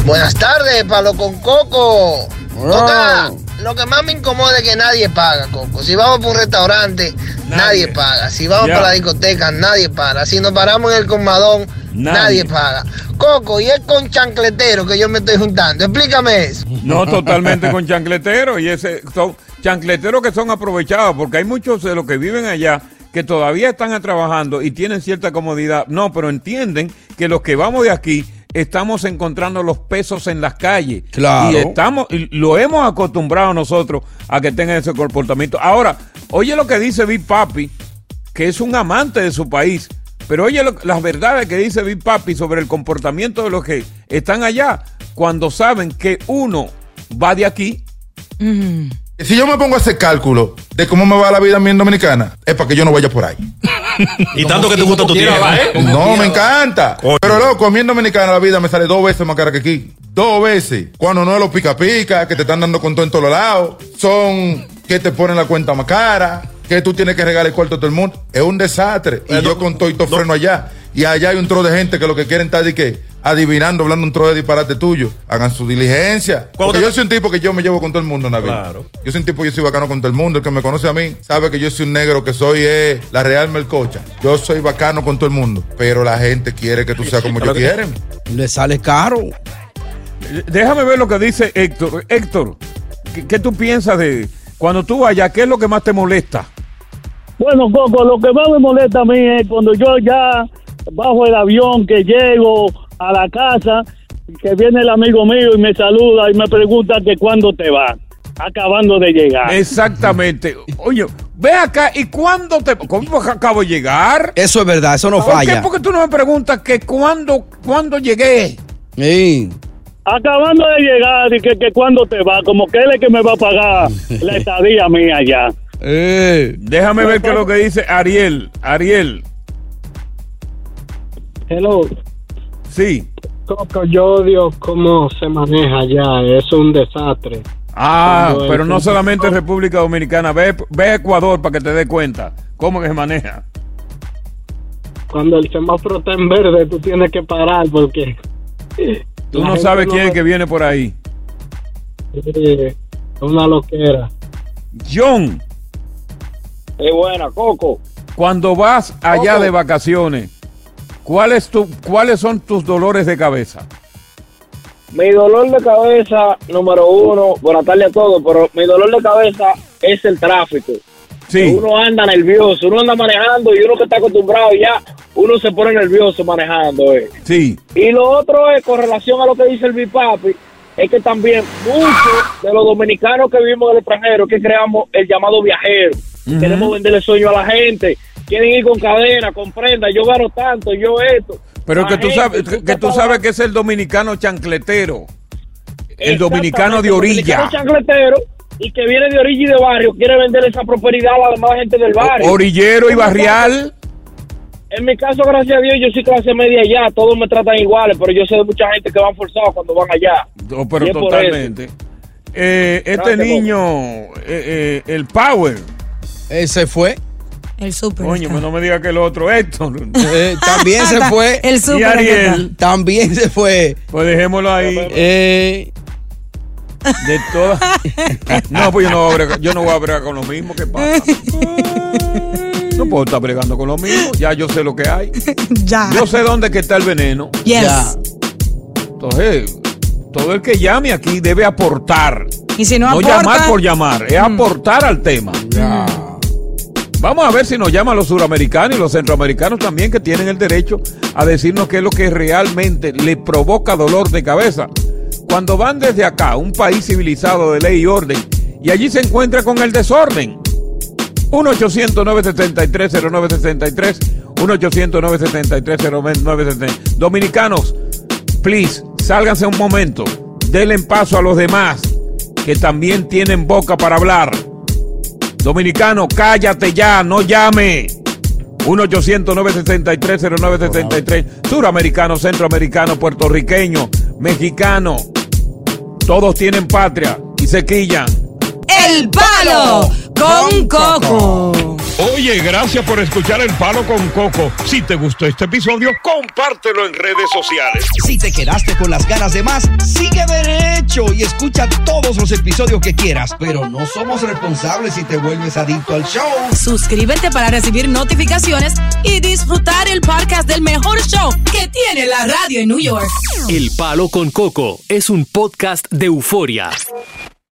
Buenas tardes, Palo con Coco. Toca, lo que más me incomoda es que nadie paga, Coco. Si vamos por un restaurante, nadie, paga. Si vamos Ya. para la discoteca, nadie paga. Si nos paramos en el colmadón, nadie, Nadie. paga. Coco, y es con chancletero que yo me estoy juntando. Explícame eso. No, [LAUGHS] totalmente con chancleteros. Y ese son chancleteros que son aprovechados, porque hay muchos de los que viven allá que todavía están trabajando y tienen cierta comodidad. No, pero entienden que los que vamos de aquí estamos encontrando los pesos en las calles. Claro. Y estamos, y lo hemos acostumbrado nosotros a que tengan ese comportamiento. Ahora, oye lo que dice Big Papi, que es un amante de su país. Pero oye lo- las verdades que dice Big Papi sobre el comportamiento de los que están allá cuando saben que uno va de aquí. Si yo me pongo a hacer cálculo de cómo me va la vida a mí en Dominicana, es para que yo no vaya por ahí. [LAUGHS] Y tanto que te gusta tu tierra, ¿eh? No, me encanta. Pero loco, a mí en Dominicana la vida me sale dos veces más cara que aquí. Dos veces. Cuando no es los pica pica, que te están dando con todo en todos lados. Son que te ponen la cuenta más cara. Que tú tienes que regalar el cuarto a todo el mundo. Es un desastre. Y yo con todo y todo freno allá. Y allá hay un tro de gente que lo que quieren estar de que adivinando, hablando un tro de disparate tuyo. Hagan su diligencia. Porque yo soy un tipo que yo me llevo con todo el mundo, Nabil. Claro. Yo soy un tipo, yo soy bacano con todo el mundo. El que me conoce a mí sabe que yo soy un negro, que soy eh, la Real Melcocha. Yo soy bacano con todo el mundo. Pero la gente quiere que tú seas como yo quieren. Le sale caro. Déjame ver lo que dice Héctor. Héctor, ¿qué, qué tú piensas de cuando tú vayas? ¿Qué es lo que más te molesta? Bueno, Coco, lo que más me molesta a mí es cuando yo ya bajo el avión, que llego a la casa, que viene el amigo mío y me saluda y me pregunta que cuándo te vas, acabando de llegar. Exactamente. Oye, ve acá y cuándo te. ¿Cómo que acabo de llegar? Eso es verdad, eso no ¿Por falla. qué? Porque tú no me preguntas que cuándo, cuándo llegué. Sí. Acabando de llegar y que, que cuándo te vas, como que él es que me va a pagar la [LAUGHS] estadía mía allá. Eh, Déjame ver qué es lo que dice Ariel. Ariel. Hello. Sí. Coco, yo odio cómo se maneja allá, es un desastre. Ah, Cuando pero el- no solamente República Dominicana. Ve, ve a Ecuador para que te des cuenta cómo que se maneja. Cuando el semáforo está en verde, tú tienes que parar porque... Tú no sabes no quién es ve- que viene por ahí. Sí, es una loquera. John, Es buena, Coco. cuando vas allá Coco. de vacaciones, ¿cuál es tu, ¿cuáles son tus dolores de cabeza? Mi dolor de cabeza, número uno, buenas tardes a todos, pero mi dolor de cabeza es el tráfico. Sí. Uno anda nervioso, uno anda manejando y uno que está acostumbrado ya, uno se pone nervioso manejando. Eh. Sí. Y lo otro es, con relación a lo que dice el Bipapi, es que también muchos de los dominicanos que vivimos en el extranjero, que creamos el llamado viajero, queremos venderle sueño a la gente, quieren ir con cadena, con prenda, yo gano tanto, yo esto. Pero que tú gente, sabes que, que tú sabes que es el dominicano chancletero. El dominicano de el orilla. dominicano chancletero y que viene de orilla y de barrio, quiere vender esa prosperidad a la demás gente del barrio. Orillero y barrial. En mi caso, gracias a Dios, yo soy clase media allá, todos me tratan iguales, pero yo sé de mucha gente que van forzados cuando van allá. Pero totalmente. Eh, este Gracias, niño, eh, eh, el Power. Ese fue. El super. Coño, pues no me diga que el otro, Héctor. [LAUGHS] Eh, también se fue. El y super Ariel. También se fue. Pues dejémoslo ahí. Eh, De [LAUGHS] todas. No, pues yo no, voy a bregar, yo no voy a bregar con lo mismo. ¿Qué pasa? [LAUGHS] No puedo estar bregando con lo mismo. Ya yo sé lo que hay. Ya. Yo sé dónde que está el veneno. Yes. Ya. Entonces, todo el que llame aquí debe aportar. Y si no, No aporta, llamar por llamar, es aportar al tema. Vamos a ver si nos llaman los suramericanos y los centroamericanos también que tienen el derecho a decirnos qué es lo que realmente le provoca dolor de cabeza. Cuando van desde acá, un país civilizado de ley y orden, y allí se encuentra con el desorden. 1-800-973-0973. 1-800-973-0973. Dominicanos, please, sálganse un momento. Denle paso a los demás que también tienen boca para hablar. Dominicano, cállate ya, no llame. 1-800-963-0963. Suramericano, centroamericano, puertorriqueño, mexicano. Todos tienen patria y se quillan. El Palo con Coco. Oye, gracias por escuchar El Palo con Coco. Si te gustó este episodio, compártelo en redes sociales. Si te quedaste con las ganas de más, sigue derecho y escucha todos los episodios que quieras. Pero no somos responsables si te vuelves adicto al show. Suscríbete para recibir notificaciones y disfrutar el podcast del mejor show que tiene la radio en New York. El Palo con Coco es un podcast de euforia.